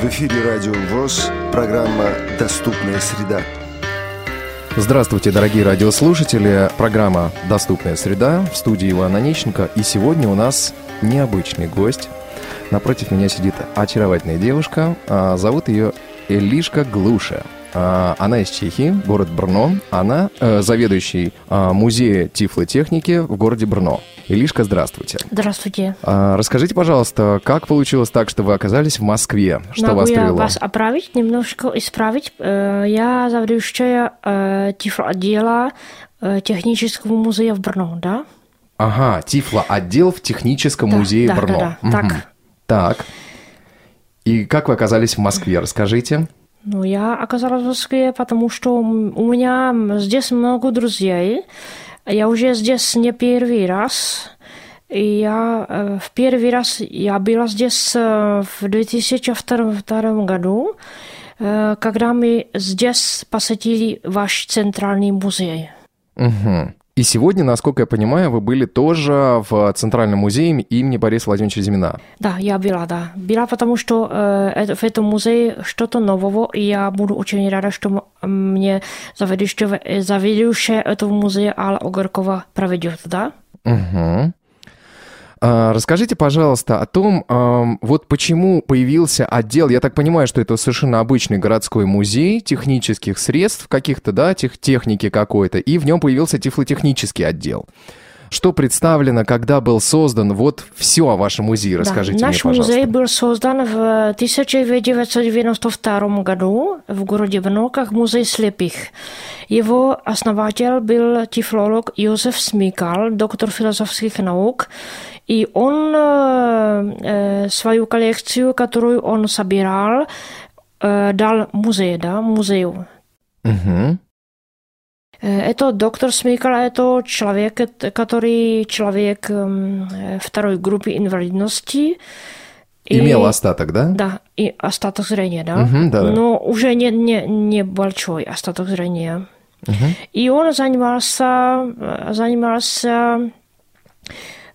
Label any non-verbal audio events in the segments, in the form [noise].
В эфире Радио ВОЗ, программа «Доступная среда». Здравствуйте, дорогие радиослушатели. Программа «Доступная среда» в студии Ивана Онищенко. И сегодня у нас необычный гость. Напротив меня сидит очаровательная девушка. А, зовут ее Элишка Глуша. А, она из Чехии, город Брно. Она э, заведующий а, музея тифлотехники в городе Брно. Илишка, здравствуйте. Здравствуйте. А, расскажите, пожалуйста, как получилось так, что вы оказались в Москве? Что Могу вас я привело? вас оправить, немножко исправить. Э, Я заведующая э, тифлоотдела э, технического музея в Брно, да? Ага, Тифло отдел в техническом Да, музее да, Брно. да, да. Мгм. Так. Так. И как вы оказались в Москве? Расскажите. Ну, я оказалась в Москве, потому что м- у меня здесь много друзей. Я уже здесь не первый раз. И я э, в первый раз я была здесь э, в 2002 году, э, когда мы здесь посетили ваш центральный музей. Мгм. И сегодня, насколько я понимаю, вы были тоже в Центральном музее имени Бориса Владимировича Зимина. Да, я была, да. Была, потому что э, в этом музее что-то нового, и я буду очень рада, что мне заведующая, э, заведующая этого музея Алла Огаркова проведет, да? Мгм. А, Расскажите, пожалуйста, о том, вот почему появился отдел, я так понимаю, что это совершенно обычный городской музей технических средств каких-то, да, тех, техники какой-то, и в нем появился тифлотехнический отдел. Что представлено, когда был создан, вот все о вашем музее расскажите да, мне, наш пожалуйста. музей был создан в 1992 году в городе как музей слепых. Его основатель был тифлолог Josef Smikal, доктор философских наук, и он э, э, свою коллекцию, которую он собирал, э, дал музею, да, музею. Мгм. Э, Это доктор Смикал, это человек, э, который человек эм, э, второй группы инвалидности. И- Имел остаток, да? Да, и остаток зрения, да. Мгм, да-да. Но уже не, не, не большой остаток зрения. Мгм. И он занимался, э, занимался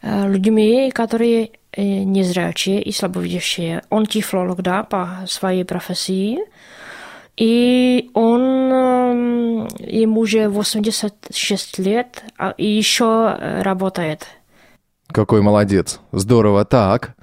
э, людьми, которые э, незрячие и слабовидящие. Он тифлолог, да, по своей профессии. И он, эм, ему уже 86 лет, а- и еще э, работает. Какой молодец. Здорово. Так.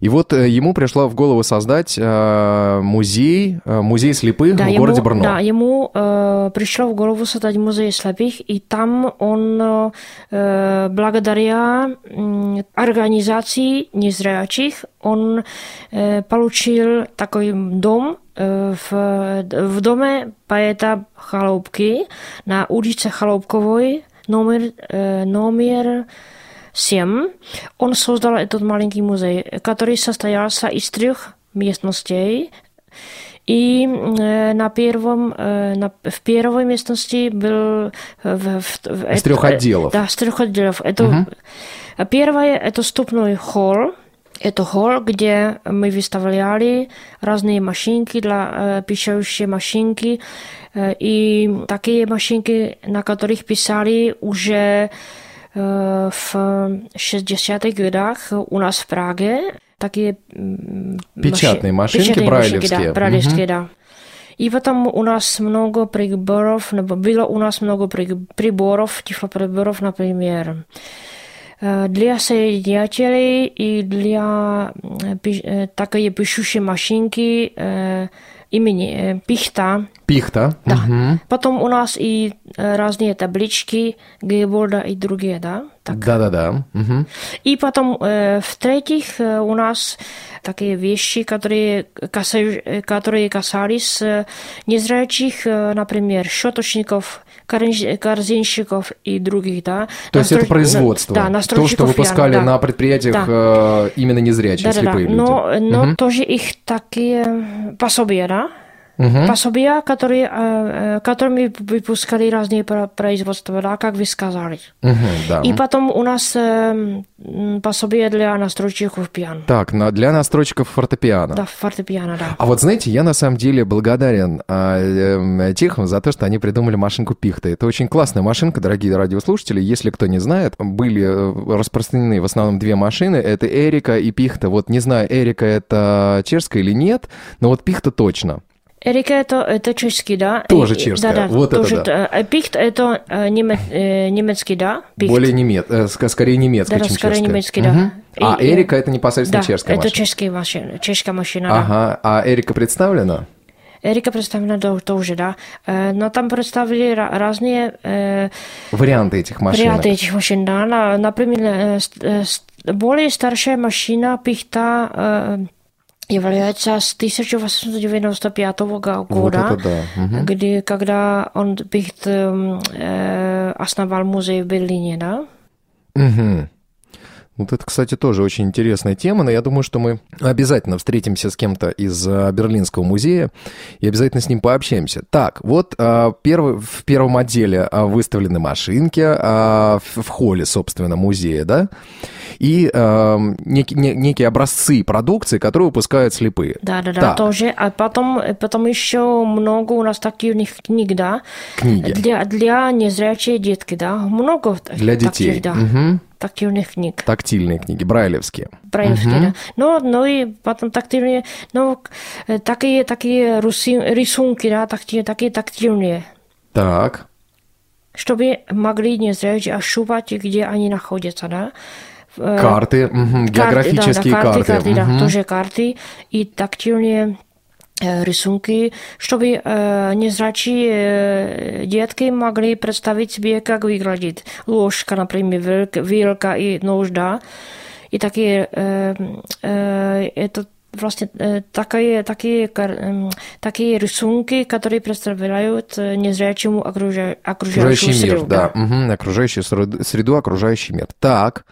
И вот э, ему пришло в голову создать э, музей, э, музей слепых в ему, городе Брно. Да, ему э, пришло в голову создать музей слепых, и там он э, благодаря м, организации незрячих он э, получил такой дом э, в, в доме поэта Chaloupky на улице Chaloupkovой номер, э, номер 7. Он создал этот маленький музей, который состоялся из трех местностей. И э, на первом, э, на, в первой местности был... э, В, в, в- Из это- трех э, отделов. Да, с трех отделов. Это, э, Первое – это ступной холл. Это холл, где мы выставляли разные машинки для э, пишущие машинки э, и такие машинки, на которых писали уже э, в 60-х годах у нас в Праге. Такие м, Печатные машинки печатные брайлевские. да, брайлевские, да. И потом у нас много приборов, nebo было у нас много при- приборов, тифлоприборов, например, э, для соединителей и для э, пи- э, такие пишущие машинки э, имени э, Пихта. Пихта. Да. Мгм. Потом у нас и э, разные таблички Гейборда и другие, да? Так. Да-да-да. Мгм. И потом, э, в-третьих, э, у нас такие вещи, которые, каса- э, которые касались э, незрячих, э, например, щеточников, корзин- корзинщиков и других, да. То есть это производство. Да, То, что выпускали ян, да. на предприятиях Да. э, именно незрячие, Да-да-да. слепые люди. Но, но Мгм. тоже их такие пособия, да? Пособия, которые, э, э, которыми выпускали разные про- производства, да, как вы сказали. Мгм, да. И потом у нас э, м, пособие для настройщиков пиано. Так, для настройщиков фортепиано. Да, фортепиано, да. А вот знаете, я на самом деле благодарен эм, техам за то, что они придумали машинку Пихта. Это очень классная машинка, дорогие радиослушатели. Если кто не знает, были э, распространены в основном две машины. Это Эрика и Пихта. Вот не знаю, Эрика это чешская или нет, но вот Пихта точно. Эрика это, это чешский, да? Тоже чешская, Да, да, вот это тоже, да. э, Пихт это э, э, немецкий, да? Пихт. Более немец, э, ск- скорее немецкая, Да, да, чем скорее чешская. немецкий, да. Мгм. А И- Эрика это непосредственно Да, чешская это машина. чешская машина, чешская машина, да. Ага, а Эрика представлена? Эрика представлена тоже, да. Э, Но там представили ра- разные э, Варианты этих машин. варианты этих машин, да. На- Например, э, э, более старшая машина Пихта э, является с 1895 га- Вот года. это да. Мгм. где, когда он Пихт эм, э, основал музей в Берлине, да? Мгм. Вот это, кстати, тоже очень интересная тема, но я думаю, что мы обязательно встретимся с кем-то из а, Берлинского музея и обязательно с ним пообщаемся. Так, вот а, первый, в первом отделе а, выставлены машинки в, холле, собственно, музея, да, и а, неки- не- некие образцы продукции, которые выпускают слепые. Да, да, да, Так. тоже. А потом, э, потом еще много у нас таких книг, да? Книги. Для, для незрячие детки, да? Много Для таких, детей. да. Мгм. Тактильных книг. Тактильные книги, брайлевские. Брайлевские, да. Ну, ну и потом тактильные, ну, э, такие, такие руси- рисунки, да, такие, такие тактильные, Так, чтобы могли незрячие ощупать, где они находятся, да? Э, карты, мгм, Карты, географические да, да, карты. карты, карты, да, мгм. тоже карты и тактильные э, рисунки, чтобы э, незрячие э, детки могли представить себе, как выглядит ложка, например, вилка, вилка и нож, да. И такие, э, э, это vlastně э, такие, такие, кар- эм, такие рисунки, которые представляют э, незрячему окружа- окружающую Окружающий мир, среду. да. Мгм, окружающую среду, среду, окружающий мир. Так.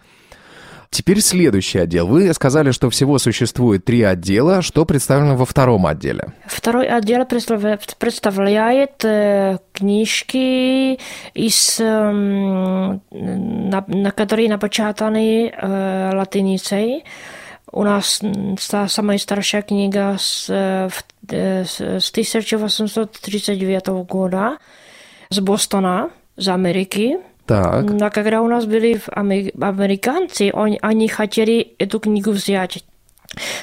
Теперь следующий отдел. Вы сказали, что всего существует три отдела. Что представлено во втором отделе? Второй отдел представляет, э, книжки, из, эм, на, на которые напечатаны э, латиницей. У нас м, ста- самая старшая книга с, э, с, с 1839 года z Bostona, z Ameriky. Так. А когда у нас были в аме- американцы, они, они хотели эту книгу взять.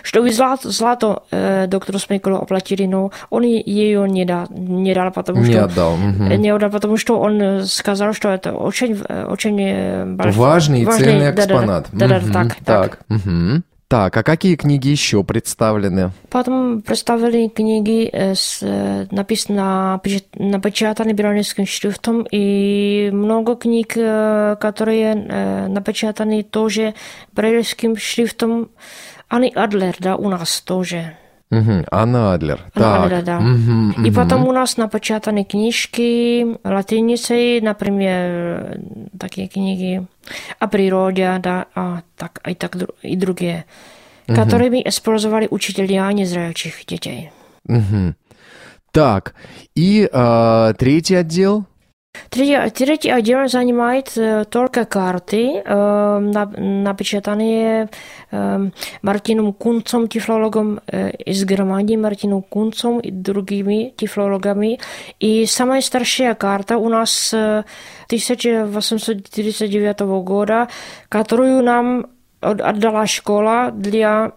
Чтобы злато, злато э, доктору Смейкулу оплатили, но он ее не дал, не дал потому Не что... отдал. мгм. Не отдал, потому что он э, сказал, что это очень, э, очень э, большой- Важный и ценный да-да-да. экспонат. Да-да, Мгм, так, так. так. мгм. Так, а какие книги еще представлены? Потом представили книги, э, с, э, написано, напечат- напечатаны берлинским шрифтом, и много книг, э, которые напечатаны тоже брайлевским шрифтом. Ани Адлер, да, у нас тоже. Мгм, Анна Адлер. Анна Так. Адлер, да. мгм, И мгм. потом у нас напечатаны книжки латиницей, например, э, такие книги о природе, да, а, так, и, так, и другие, которыми использовали учителя незрячих детей. Мгм. Так, и а, третий отдел? Третий, третий отдел занимает э, только карты, э, на- напечатанные э, Мартином Кунцом, тифлологом э, из Германии, Мартином Кунцом и другими тифлологами. И самая старшая карта у нас э, 1839 года, которую нам от- отдала школа для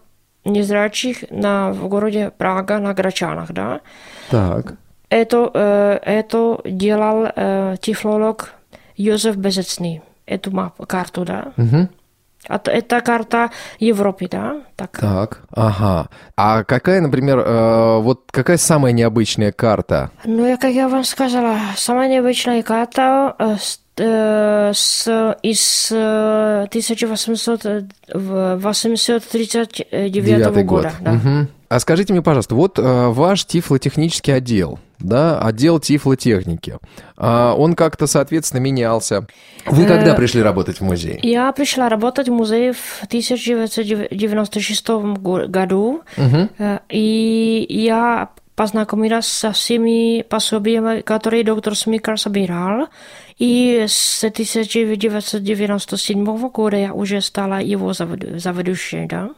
незрячих на, в городе Прага на Грачанах, да. Так. Это, это делал тифлолог Йозеф Безецный, эту мапу, карту, да. Т- это карта Европы, да. Так. Так, ага. А какая, например, э, вот какая самая необычная карта? Ну, я, как я вам сказала, самая необычная карта э, с, э, с- из э, 1839 Девятый года. Да. Мгм. А скажите мне, пожалуйста, вот э, ваш тифлотехнический отдел, да, отдел тифлотехники, а, он как-то, соответственно, менялся. Вы Э, когда пришли работать в музей? Я пришла работать в музей в 1996 го- году, Мгм. э, и я познакомилась со всеми пособиями, которые доктор Смикер собирал. И с 1997 года я уже стала его заведующей, да.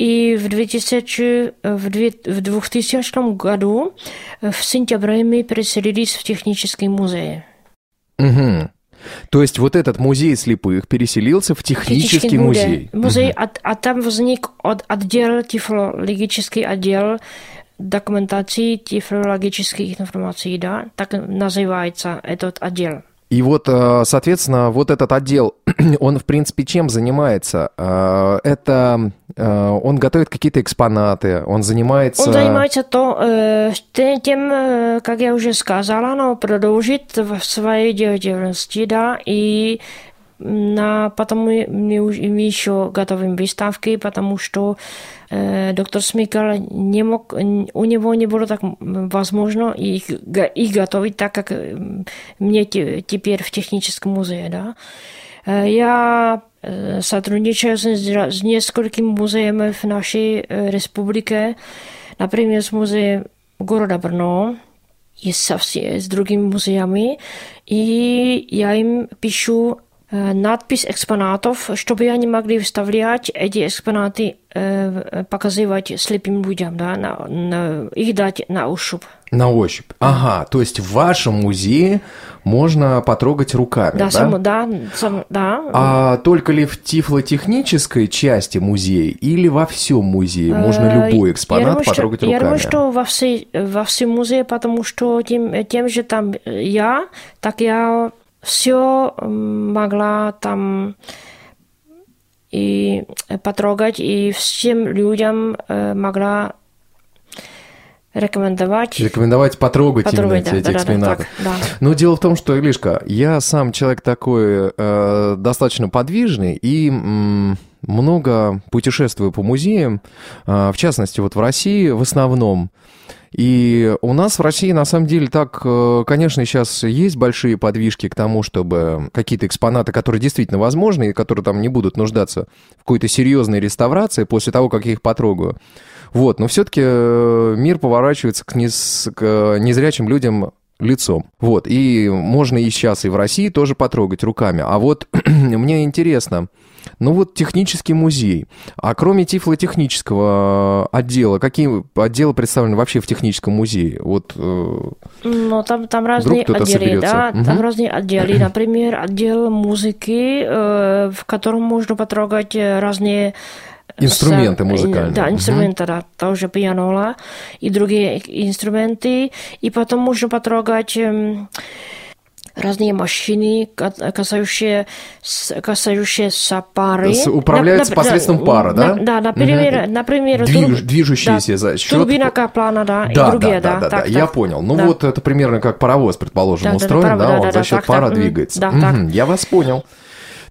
И в, 2000, в 2000 году в сентябре мы переселились в технический музей. Угу. То есть вот этот музей слепых переселился в технический музей. Музей, угу. а, а там возник от, отдел, тифлологический отдел документации тифлологических информаций, да, так называется этот отдел. И вот, э, соответственно, вот этот отдел, [clears throat] он, в принципе, чем занимается? Э, это э, он готовит какие-то экспонаты, он занимается... Он занимается то, тем, как я уже сказала, но продолжит в своей деятельности, да, и на, потом мы, мы, мы еще готовим выставки, потому что э, доктор Смикер не мог, у него не было так возможно их, их готовить так, как мне теперь в техническом музее. Да? Я сотрудничаю с, с несколькими музеями в нашей республике, например, с музеем города Брно, и со всеми, с другими музеями, и я им пишу надпись экспонатов, чтобы они могли вставлять эти экспонаты, показывать слепым людям, да, на, на, их дать на ощупь. На ощупь. Ага, то есть в вашем музее можно потрогать руками, да? Да, сам, да, сам, да. А только ли в тифлотехнической части музея или во всем музее можно любой экспонат я думаю, потрогать что, руками? Я думаю, что во, всей, во всем музее, потому что тем, тем же там я, так я все могла там и потрогать, и всем людям могла рекомендовать. Рекомендовать потрогать, потрогать именно да, эти да, экспонаты. Да, да, да. Но дело в том, что, Илишка, я сам человек такой э, достаточно подвижный и м, много путешествую по музеям, э, в частности, вот в России в основном. И у нас в России, на самом деле, так, э, конечно, сейчас есть большие подвижки к тому, чтобы какие-то экспонаты, которые действительно возможны, и которые там не будут нуждаться в какой-то серьезной реставрации после того, как я их потрогаю. Вот, но все-таки э, мир поворачивается к, нез, к незрячим людям лицом. Вот, и можно и сейчас, и в России тоже потрогать руками. А вот [clears throat] мне интересно, ну вот технический музей. А кроме тифлотехнического отдела, какие отделы представлены вообще в техническом музее? Вот, э, ну, там, там разные отделы, да, угу. там разные отделы. Например, отдел музыки, э, в котором можно потрогать разные Инструменты музыкальные. Да, инструменты, угу. да, тоже пианола и другие инструменты. И потом можно потрогать разные машины, касающие, касающиеся пары. Управляются на, посредством пара, да? На, да, например, угу. например Движ, движущиеся да, за счет... Турбина Каплана, да, да и другие, да. Да, да, да, так, да. я понял. Ну да. вот это примерно как паровоз, предположим, да, устроен, да, да, да, он да, за счет так, пара так, двигается. Да, угу, так. Я вас понял.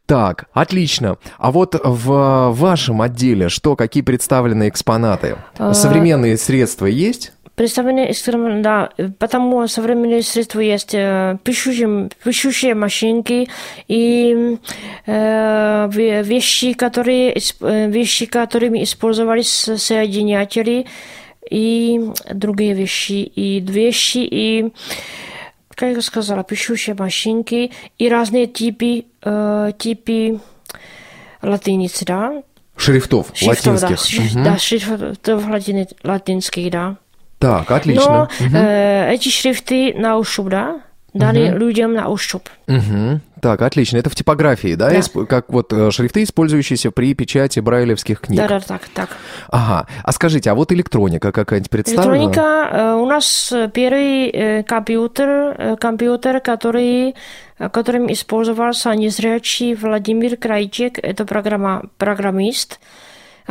Так, отлично. А вот в вашем отделе что, какие представлены экспонаты? А, Современные средства есть? Представленные экспонаты, да, потому современные средства есть э, пишущие, пишущие машинки и э, вещи, которые, э, вещи, которыми использовались соединятели и другие вещи, и вещи, и как я сказала, пишущие машинки и разные типы, э, типы латиницы, да? Шрифтов, шрифтов латинских. Да, угу. да шрифтов латинских, да. Так, отлично. Но угу. э, эти шрифты на ощупь, да? дали угу. людям на ощупь. Угу. Так, отлично. Это в типографии, да? да. Исп... Как вот э, шрифты, использующиеся при печати брайлевских книг. Да, да, так, так. Ага. А скажите, а вот электроника какая-нибудь представлена? Электроника, э, у нас первый э, компьютер, э, компьютер, который, э, которым использовался незрячий Владимир Крайчик, это программа, программист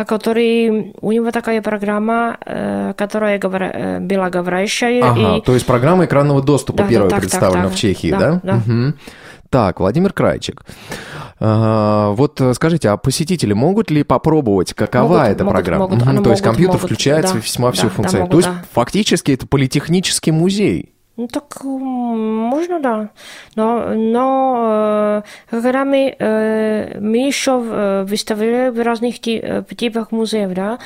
который у него такая программа, которая говоря, была говорящая. Ага, и... то есть программа экранного доступа да, первая так, представлена так, так, в Чехии, да? Да. да. Угу. Так, Владимир Крайчик. А, вот скажите, а посетители могут ли попробовать, какова могут, эта могут, программа? Могут, угу, то могут, есть компьютер могут, включает да, весьма да, всю да, функцию. могут, то есть да. фактически это политехнический музей. Ну, так можно, да. Но, но когда мы, мы еще выставили в разных типах музеев, да,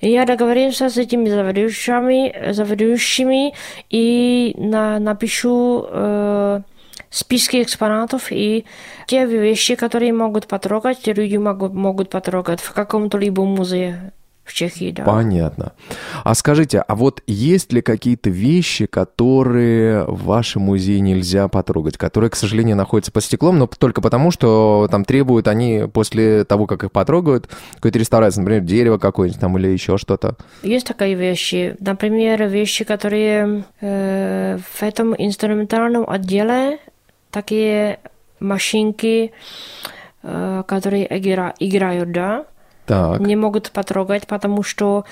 я договорился с этими заведующими, заведующими и на, напишу списки экспонатов и те вещи, которые могут потрогать, люди могут, могут потрогать в каком-то либо музее в Чехии, да. Понятно. А скажите, а вот есть ли какие-то вещи, которые в вашем музее нельзя потрогать, которые, к сожалению, находятся под стеклом, но только потому, что там требуют они после того, как их потрогают, какой-то реставрации, например, дерево какое-нибудь там или еще что-то? Есть такие вещи. Например, вещи, которые э, в этом инструментальном отделе такие машинки, э, которые игра, играют, да, так. не могут потрогать, потому что,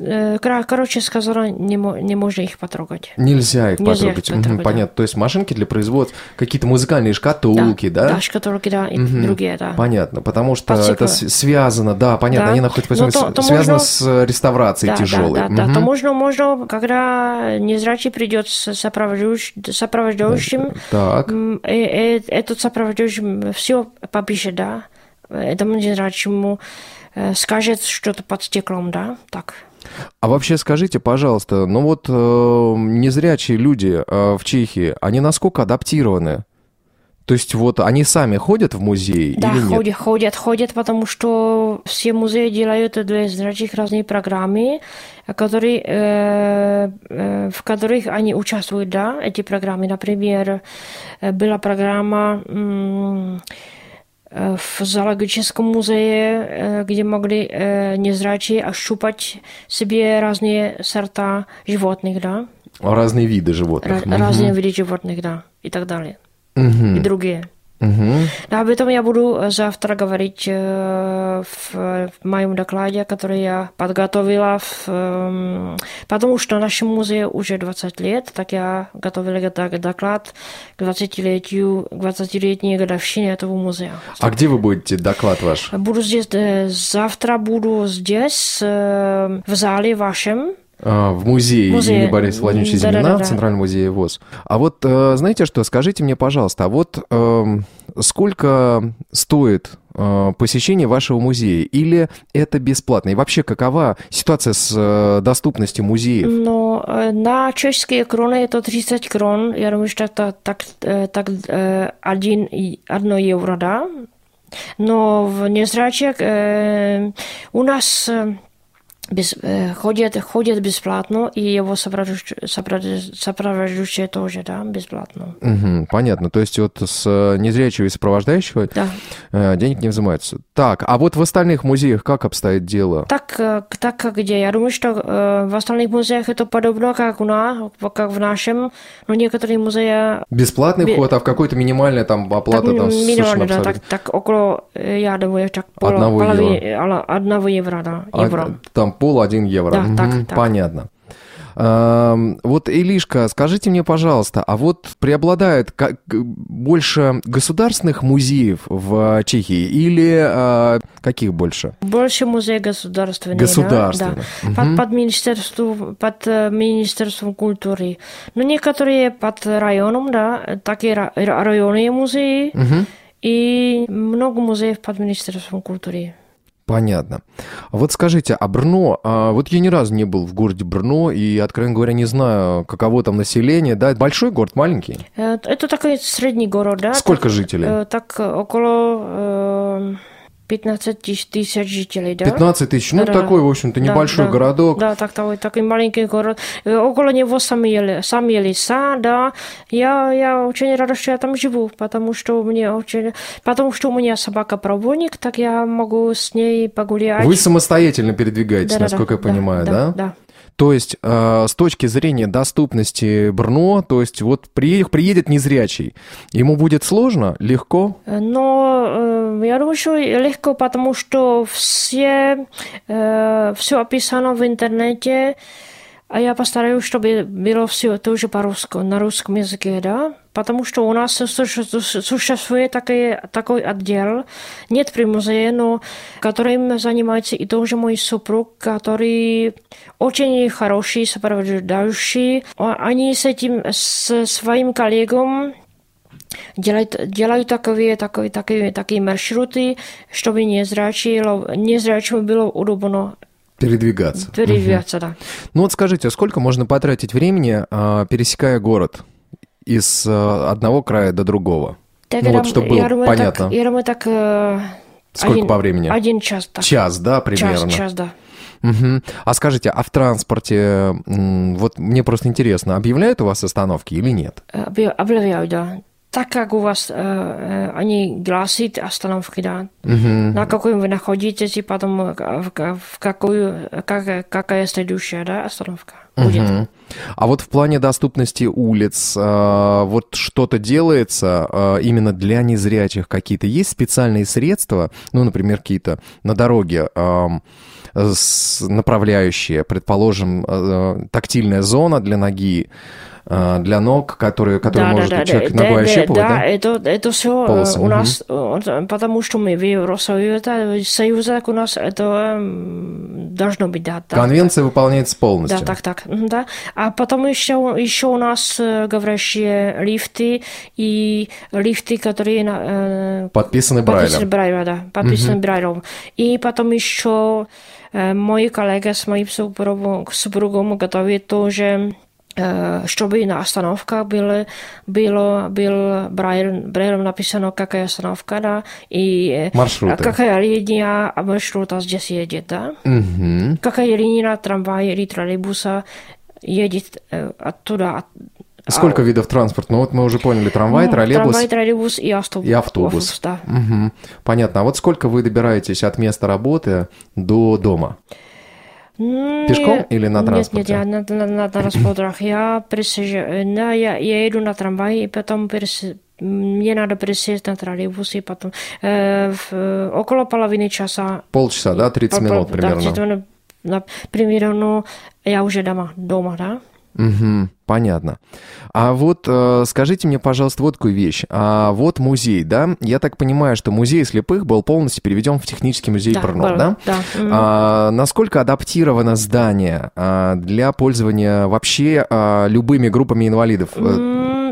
э, короче сказано, не, не можно их потрогать. Нельзя их Нельзя потрогать. Их потрогать Понятно. Да. То есть машинки для производства, какие-то музыкальные шкатулки, да? Да, да шкатулки, да, и угу. другие, да. Понятно, потому что это связано, да, понятно, да. они находятся, ну, то, то связано можно... с реставрацией да, тяжелой. Да, да, угу. да, то можно, можно, когда незрячий придет с сопровождающим, сопровождающим так. И, и, этот сопровождающий все попишет, да, этому незрячему Э, скажет что-то под стеклом, да, так. А вообще скажите, пожалуйста, ну вот э, незрячие люди э, в Чехии, они насколько адаптированы? То есть вот они сами ходят в музей да, или нет? ходят, ходят, ходят, потому что все музеи делают для незрячих разные программы, которые, э, э, в которых они участвуют, да, эти программы. Например, э, была программа... Э, v zoologickém muzeji, kde mogli незрячие ощупать себе разные сорта животных, да. Разные виды животных. Ra- разные виды животных, да, и так далее. Угу. И другие. Угу. Об этом я буду завтра говорить в, в моем докладе, который я подготовила, в, потому что нашему музею уже 20 лет, так я готовила доклад к 20-летию, 20-летней годовщине этого музея. А где вы будете доклад ваш? Буду здесь, завтра буду здесь, в зале вашем, а, в музее Музей. имени Бориса Владимировича Зимина, да, да, да. в Центральном музее ВОЗ. А вот э, знаете что, скажите мне, пожалуйста, а вот э, сколько стоит э, посещение вашего музея? Или это бесплатно? И вообще, какова ситуация с э, доступностью музеев? Ну, на чешские кроны это 30 крон. Я думаю, что это так, так один, одно евро, да? Но в незрячих у нас без, ходят, ходят бесплатно, и его сопровождающие тоже, да, бесплатно. Угу, понятно. То есть вот с незрячего и сопровождающего да. денег не взимаются. Так, а вот в остальных музеях как обстоит дело? Так, так как где? Я думаю, что в остальных музеях это подобно, как у нас, как в нашем, но некоторые музеи... Бесплатный вход, а в какой-то минимальная там оплата так, там минимальная, да, так, так около, я думаю, так пол, одного, полови, евро. одного евро, да, евро. А, там пол один евро. Да, угу, так, так. Понятно. Вот, Илишка, скажите мне, пожалуйста, а вот преобладает как, больше государственных музеев в Чехии или а, каких больше? Больше музеев государственных. Государственных. Да, да. Угу. Под, под, министерством, под э, Министерством культуры. Но некоторые под районом, да, такие районные музеи. Угу. И много музеев под Министерством культуры. Понятно. Вот скажите, а Брно, а вот я ни разу не был в городе Брно, и, откровенно говоря, не знаю, каково там население, да? Большой город, маленький? Э, это такой средний город, да? Сколько так, жителей? Э, так, около э, 15 тысяч жителей, да? 15 тысяч, ну да, такой, в общем-то, небольшой да, городок. Да, так, такой, такой маленький город. Э, около него сами, сами леса, да. Я, я очень рада, что я там живу, потому что мне очень... Потому что у меня собака-проводник, так я могу с ней погулять. Вы самостоятельно передвигаетесь, да, насколько да, я понимаю, да? Да, да. То есть э, с точки зрения доступности Брно, то есть вот приедет, приедет незрячий, ему будет сложно, легко? Но э, я думаю, что легко, потому что все, э, все описано в интернете, а я постараюсь, чтобы было все тоже по-русски, на русском языке, да? Потому что у нас существует такой, такой отдел, нет при музее, но которым занимается и тоже мой супруг, который очень хороший сопровождающий. Они с этим, с своим коллегом делают, делают такие, такие, такие, такие маршруты, чтобы незрячему было удобно Передвигаться. Передвигаться, угу. да. Ну вот скажите, а сколько можно потратить времени, а, пересекая город из а, одного края до другого? Так, ну, вот, чтобы было понятно. Так, думаю, так... Э, сколько один, по времени? Один час. Так. Час, да, примерно? Час, час, да. Угу. А скажите, а в транспорте, вот мне просто интересно, объявляют у вас остановки или нет? Объявляют, да так как у вас э, э, они гласит остановки, да, mm-hmm. на какой вы находитесь, и потом в, в какую, как, какая следующая да, остановка будет. Mm-hmm. А вот в плане доступности улиц, э, вот что-то делается э, именно для незрячих какие-то? Есть специальные средства, ну, например, какие-то на дороге, э, направляющие, предположим, э, тактильная зона для ноги, для ног, которые, которые да, может да, человек да, ногой да, ощупывать, да? Да, это, это все Полосы. у нас, угу. потому что мы в Евросоюзе, Союзе, так у нас это должно быть, да. Так, Конвенция так. выполняется полностью. Да, так, так, да. А потом еще, еще у нас э, говорящие лифты и лифты, которые... Э, подписаны Брайлем. Подписаны Брайлем, да, подписаны угу. Брайлем. И потом еще э, мой коллега с моим супругом, супругом готовит тоже чтобы na остановках bylo, byl Braille, Braille napísáno, jaká je остановка, да, и Маршруты. какая линия маршрута здесь едет, да, угу. какая линия трамвая или троллейбуса едет оттуда, от, Сколько а, видов транспорта? Ну вот мы уже поняли, трамвай, троллейбус. Трамвай, троллейбус и автобус. И автобус. автобус да. Угу. Понятно. А вот сколько вы добираетесь от места работы до дома? Пешком нет, или на транспорте? Нет, нет, я на, на, на транспортерах. Я присаживаю, да, я, я иду на трамвай, и потом перес, мне надо присесть на троллейбус, и потом э, в, около половины часа. Полчаса, да, 30 по, минут примерно? Да, примерно я уже дома, дома, да. Угу, понятно. А вот э, скажите мне, пожалуйста, вот такую вещь. А вот музей, да? Я так понимаю, что музей слепых был полностью переведен в технический музей да, Брно, был, да? Да. А, насколько адаптировано здание а, для пользования вообще а, любыми группами инвалидов?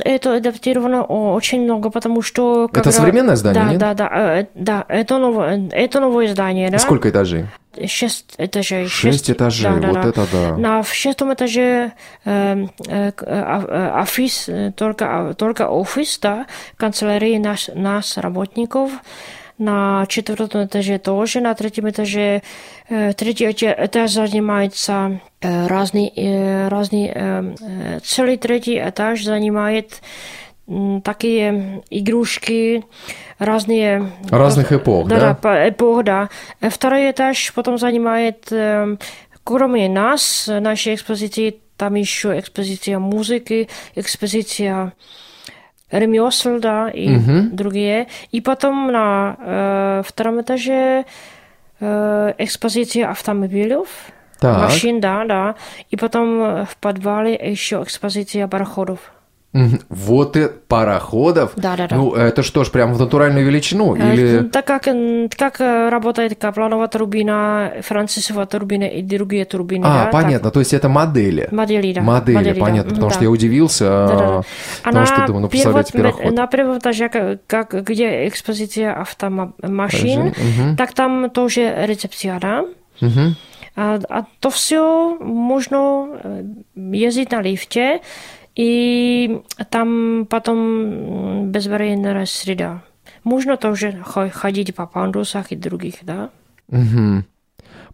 Это адаптировано очень много, потому что... Это современное здание, да, нет? Да, да, э, да. Это новое, это новое здание, да. Сколько этажей? Шесть этажей. Шесть, шесть этажей, да, вот да, это да. На шестом этаже э, э, офис, только, только офис, да, канцелярии нас, нас, работников. На четвертом этаже тоже, на третьем этаже, э, третий этаж занимается э, разный, э, разный, э, целый третий этаж занимает э, такие игрушки, разные... Разных эпох, да? Да, эпох, да. Второй этаж потом занимает, э, кроме нас, нашей экспозиции, там еще экспозиция музыки, экспозиция ремесел, да, и угу. другие. И потом на э, втором этаже э, экспозиция автомобилей, так. машин, да, да. И потом в подвале еще экспозиция пароходов. Вот и пароходов? Да, да, да. Ну, это что ж, прям в натуральную величину? Или... Так как, как работает Капланова турбина, Францисова турбина и другие турбины. А, да, понятно, так. то есть это модели? Модели, да. Модели, модели понятно, да. потому да. что я удивился, да, да, да. потому а что думаю, ну, представляете, пароход. На первом этаже, как, где экспозиция автомашин, угу. так там тоже рецепция, да? Угу. А, а то все можно э, ездить на лифте, и там потом безваренная среда. Можно тоже ходить по пандусах и других, да? Угу.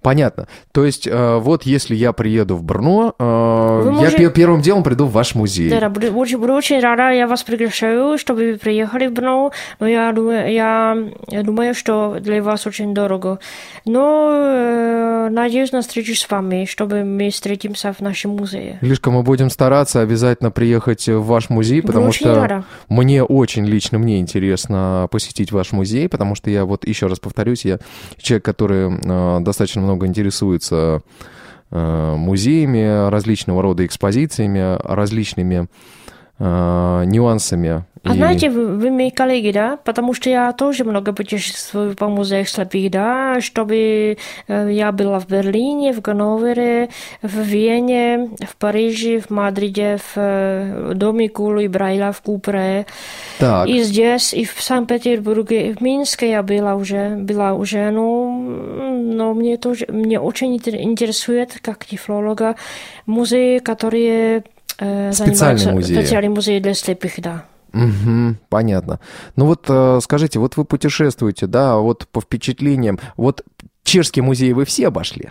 Понятно. То есть, э, вот если я приеду в Брно, э, можете... я первым делом приду в ваш музей. Да, да буду, буду, буду очень рада, я вас приглашаю, чтобы вы приехали в Брно, но я думаю, я, я думаю, что для вас очень дорого. Но э, надеюсь на встречу с вами, чтобы мы встретимся в нашем музее. Лишка, мы будем стараться обязательно приехать в ваш музей, потому буду что рада. мне очень лично мне интересно посетить ваш музей, потому что я вот еще раз повторюсь, я человек, который э, достаточно много интересуется э, музеями, различного рода экспозициями, различными э, нюансами. А знаете, вы, вы мои коллеги, да? Потому что я тоже много путешествую по музеях слепых, да? Чтобы э, я была в Берлине, в Ганновере, в Вене, в Париже, в Мадриде, в доме Кулу и Брайла в Купре. Так. И здесь, и в Санкт-Петербурге, и в Минске я была уже, была уже, ну, но мне тоже, мне очень интересует, как тифлолога, музеи, которые э, Специальные музеи. Специальные музеи для слепых, да. Угу, понятно. Ну вот э, скажите, вот вы путешествуете, да, вот по впечатлениям, вот чешские музеи вы все обошли?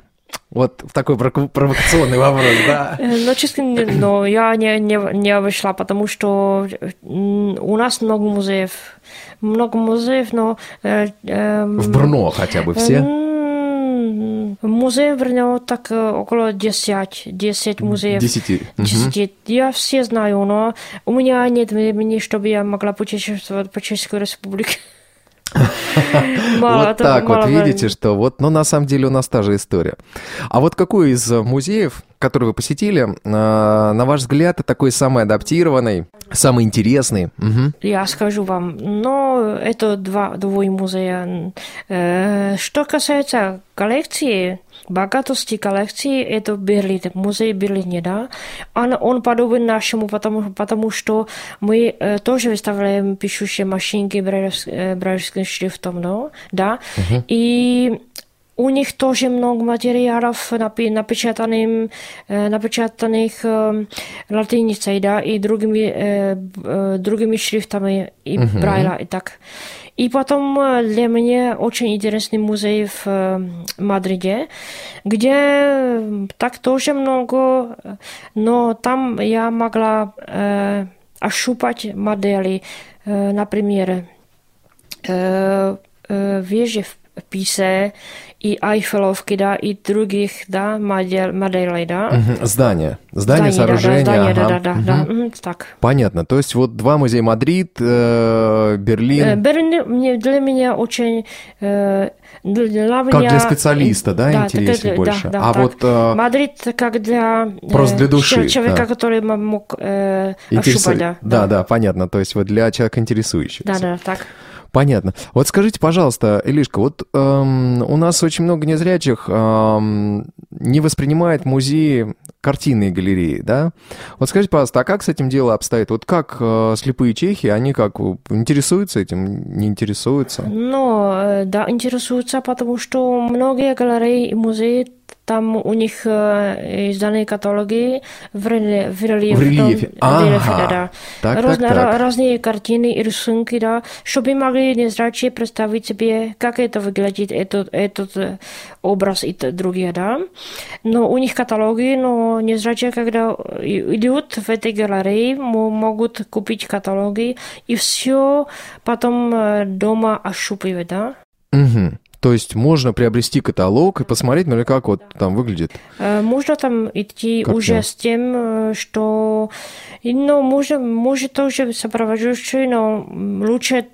Вот такой провокационный вопрос, да? [laughs] Э, ну, честно, но я не, не, не вышла, потому что у нас много музеев. Много музеев, но... Э, э, в Брно хотя бы все? Музей Брно так около 10, 10 музеев. 10. 10. Я все знаю, но у меня нет времени, чтобы я могла путешествовать по Чешской Республике. [laughs] Вот так вот видите, что вот, но на самом деле у нас та же история. А вот какой из музеев, который вы посетили, а, на ваш взгляд, такой самый адаптированный, самый интересный? Я скажу вам, но это два, двое музея. Э, что касается коллекции, богатости коллекции, это Берлин, музей Берлине, да. Он, он подобен нашему, потому, потому что мы э, тоже выставляем пишущие машинки брайлевским шрифтом, no? да. Uh-huh. И у них тоже много материалов напечатанным, напечатанных э, латиницей, да, и другими, э, э, другими шрифтами, и uh-huh. Брайла, и так. И потом для меня очень интересный музей в Мадриде, где так тоже много, но там я могла э, ощупать модели, э, например, э, э, вежи в Píse, и Айфеловки, да, и других, да, моделей, да. Угу. Здания. Здания, сооружения. Да, да, здания, ага. да, да, да, угу. да, так. Понятно. То есть вот два музея Мадрид, э, Берлин. Э, Берлин для меня очень... Э, для как меня... для специалиста, да, да интереснее так, больше. Да, да, а так. вот э, Мадрид как для просто для души человека, да. который мог э, Интересу... да, да, да, да, понятно. То есть вот для человека интересующегося. Да, да, так. Понятно. Вот скажите, пожалуйста, Илишка, вот эм, у нас очень много незрячих эм, не воспринимает музеи картинные галереи, да? Вот скажите, пожалуйста, а как с этим дело обстоит? Вот как э, слепые чехи, они как интересуются этим, не интересуются? Ну, э, да, интересуются, потому что многие галереи и музеи там у них э, изданы каталоги в, рельефе. В рельефе, в рельефе. Ага. рельефе да, да. Так, Разно, так, так. Разные картины и рисунки, да, чтобы могли незрячие представить себе, как это выглядит, этот, этот э, образ и другие, да. Но у них каталоги, но незрячие, когда идут в этой галерее, могут купить каталоги и все потом э, дома ощупывать, да. Угу. То есть можно приобрести каталог и посмотреть, ну, как вот там выглядит. Э, можно там идти Картина. уже с тем, э, что... Ну, можно, может тоже сопровождающий, но лучше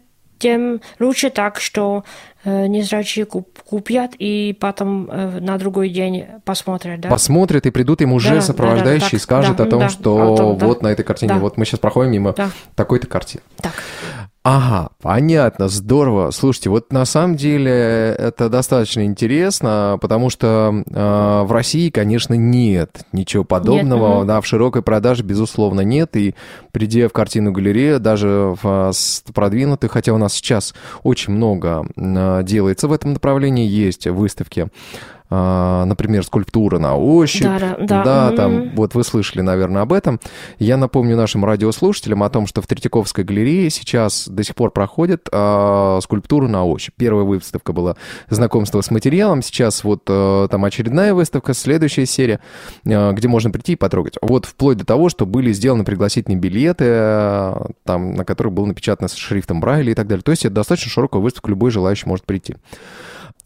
тем лучше так, что э, незрячие куп, купят и потом э, на другой день посмотрят. Да? Посмотрят и придут им уже да, сопровождающий да, да, и скажет да, о том, да, что о том, да. вот на этой картине, да. вот мы сейчас проходим мимо да. такой-то картины. Так. Ага, понятно, здорово. Слушайте, вот на самом деле это достаточно интересно, потому что э, в России, конечно, нет ничего подобного. Нет, да, в широкой продаже, безусловно, нет. И придя в картину галерею, даже в продвинутых, хотя у нас сейчас очень много э, делается в этом направлении, есть выставки а, например, скульптура на ощупь. Да, да, да. mm-hmm. там, вот вы слышали, наверное, об этом. Я напомню нашим радиослушателям о том, что в Третьяковской галерее сейчас до сих пор проходит а, скульптура на ощупь. Первая выставка была знакомство с материалом, сейчас вот а, там очередная выставка, следующая серия, а, где можно прийти и потрогать. Вот вплоть до того, что были сделаны пригласительные билеты, а, там, на которых было напечатано с шрифтом Брайля и так далее. То есть это достаточно широкая выставка, любой желающий может прийти.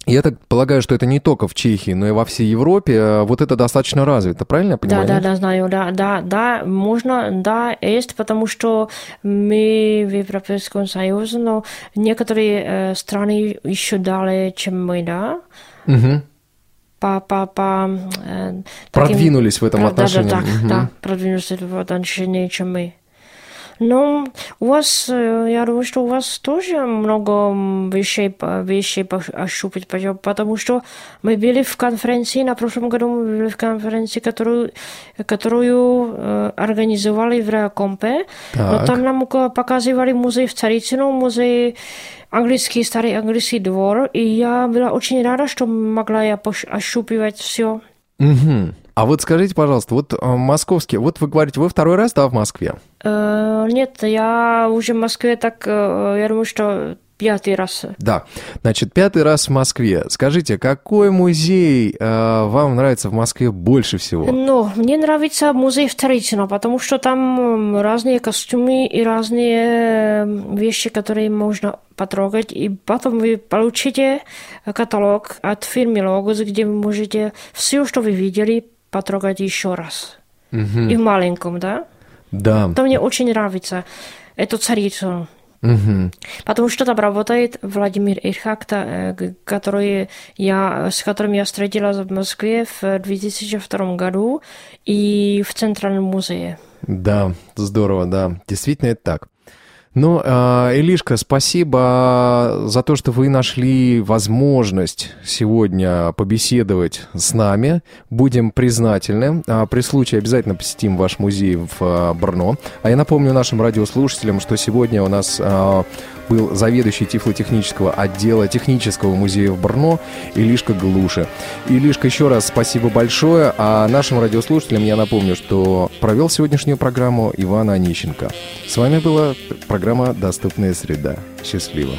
Я так полагаю, что это не только в Чехии, но и во всей Европе. Вот это достаточно развито, правильно я понимаю? Да, да, да, знаю, да, да, да, можно, да, есть, потому что мы в Европейском Союзе, но некоторые э, страны еще далее, чем мы, да. Угу. По, по, по, э, продвинулись таким, в этом отношении. Да, да, так, угу. да, продвинулись в отношении, чем мы. Ну, у вас, э, я думаю, что у вас тоже много вещей, вещей ощупать, потому что мы были в конференции, на прошлом году мы были в конференции, которую, которую э, организовали в Реакомпе, но там нам показывали музей в Царицыно, музей английский, старый английский двор, и я была очень рада, что могла я ощупывать все. Угу. А вот скажите, пожалуйста, вот э, московский, вот вы говорите, вы второй раз, да, в Москве? Э, нет, я уже в Москве так, э, я думаю, что Пятый раз. Да. Значит, пятый раз в Москве. Скажите, какой музей э, вам нравится в Москве больше всего? Ну, мне нравится музей Вторичина, потому что там разные костюмы и разные вещи, которые можно потрогать. И потом вы получите каталог от фирмы Logos, где вы можете все, что вы видели, потрогать еще раз. Угу. И в маленьком, да? Да. Это мне очень нравится. Это царицу. Угу. Потому что там работает Владимир Ирхак, э, который я, с которым я встретилась в Москве в 2002 году и в Центральном музее. Да, здорово, да. Действительно, это так. Ну, Илишка, спасибо за то, что вы нашли возможность сегодня побеседовать с нами. Будем признательны. А, при случае обязательно посетим ваш музей в а, Брно. А я напомню нашим радиослушателям, что сегодня у нас а, был заведующий тифлотехнического отдела технического музея в Брно Илишка Глуша. Илишка, еще раз спасибо большое. А нашим радиослушателям я напомню, что провел сегодняшнюю программу Иван Онищенко. С вами была программа «Доступная среда». Счастливо.